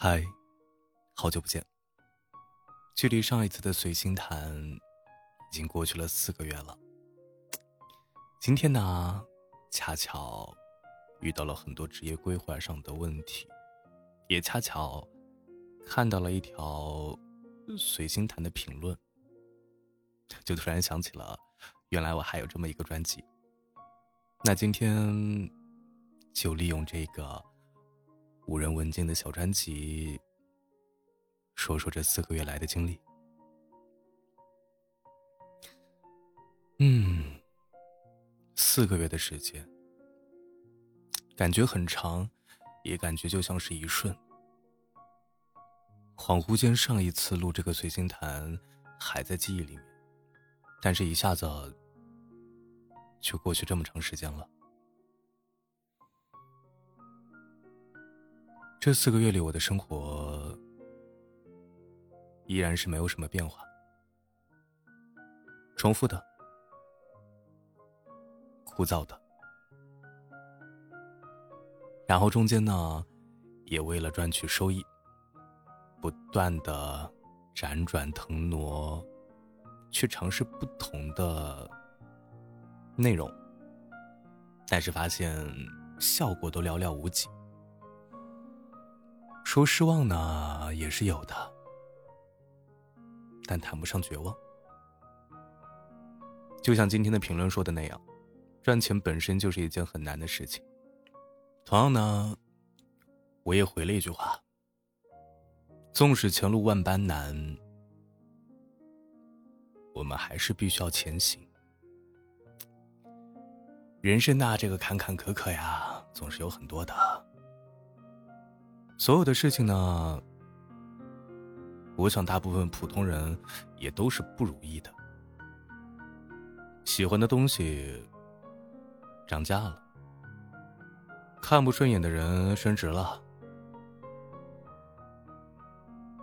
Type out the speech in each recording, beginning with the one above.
嗨，好久不见。距离上一次的随心谈已经过去了四个月了。今天呢，恰巧遇到了很多职业规划上的问题，也恰巧看到了一条随心谈的评论，就突然想起了，原来我还有这么一个专辑。那今天就利用这个。无人问津的小专辑，说说这四个月来的经历。嗯，四个月的时间，感觉很长，也感觉就像是一瞬。恍惚间，上一次录这个随心谈还在记忆里面，但是一下子就过去这么长时间了。这四个月里，我的生活依然是没有什么变化，重复的、枯燥的。然后中间呢，也为了赚取收益，不断的辗转腾挪，去尝试不同的内容，但是发现效果都寥寥无几。说失望呢，也是有的，但谈不上绝望。就像今天的评论说的那样，赚钱本身就是一件很难的事情。同样呢，我也回了一句话：纵使前路万般难，我们还是必须要前行。人生呐，这个坎坎坷坷呀，总是有很多的。所有的事情呢，我想大部分普通人也都是不如意的。喜欢的东西涨价了，看不顺眼的人升职了，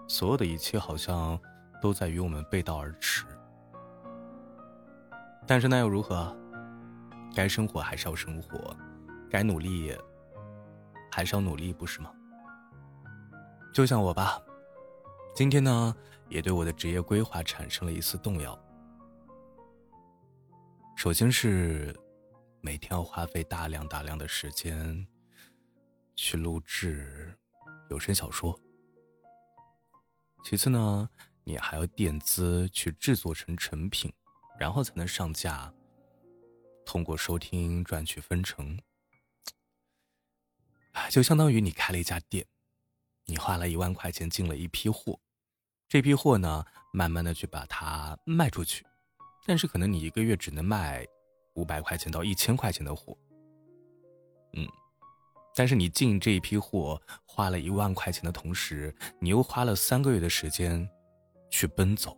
所有的一切好像都在与我们背道而驰。但是那又如何？该生活还是要生活，该努力还是要努力，不是吗？就像我吧，今天呢，也对我的职业规划产生了一丝动摇。首先是每天要花费大量大量的时间去录制有声小说，其次呢，你还要垫资去制作成成品，然后才能上架，通过收听赚取分成。就相当于你开了一家店。你花了一万块钱进了一批货，这批货呢，慢慢的去把它卖出去，但是可能你一个月只能卖五百块钱到一千块钱的货，嗯，但是你进这一批货花了一万块钱的同时，你又花了三个月的时间去奔走，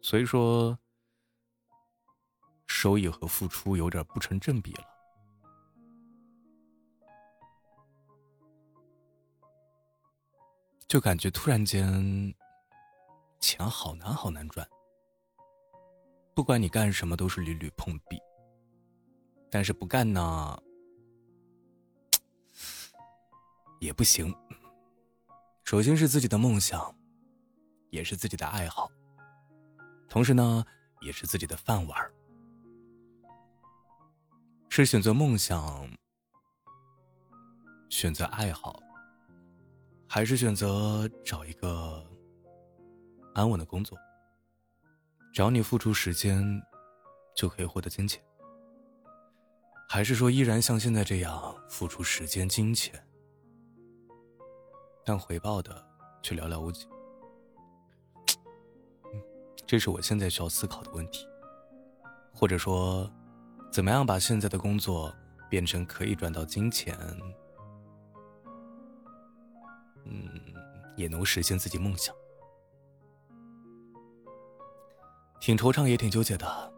所以说收益和付出有点不成正比了。就感觉突然间，钱好难好难赚。不管你干什么，都是屡屡碰壁。但是不干呢，也不行。首先是自己的梦想，也是自己的爱好，同时呢，也是自己的饭碗是选择梦想，选择爱好。还是选择找一个安稳的工作，只要你付出时间，就可以获得金钱。还是说依然像现在这样付出时间、金钱，但回报的却寥寥无几？这是我现在需要思考的问题。或者说，怎么样把现在的工作变成可以赚到金钱？嗯，也能实现自己梦想，挺惆怅，也挺纠结的。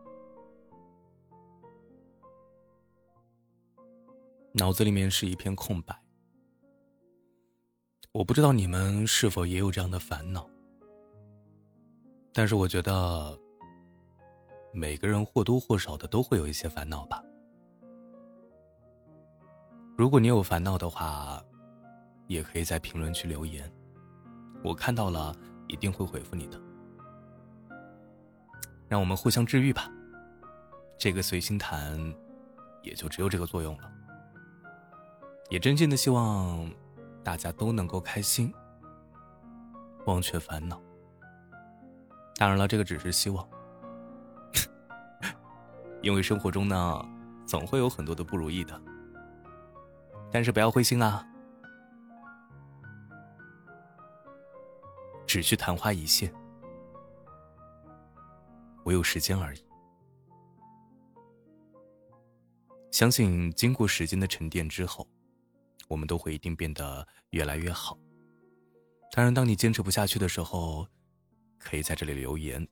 脑子里面是一片空白，我不知道你们是否也有这样的烦恼，但是我觉得每个人或多或少的都会有一些烦恼吧。如果你有烦恼的话，也可以在评论区留言，我看到了一定会回复你的。让我们互相治愈吧。这个随心谈，也就只有这个作用了。也真心的希望大家都能够开心，忘却烦恼。当然了，这个只是希望，因为生活中呢，总会有很多的不如意的。但是不要灰心啊，只需昙花一现，我有时间而已。相信经过时间的沉淀之后，我们都会一定变得越来越好。当然，当你坚持不下去的时候，可以在这里留言，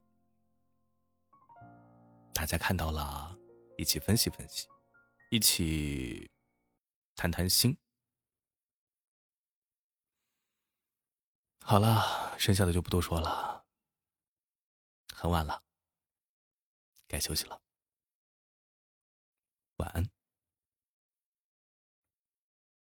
大家看到了，一起分析分析，一起。谈谈心。好了，剩下的就不多说了。很晚了，该休息了。晚安。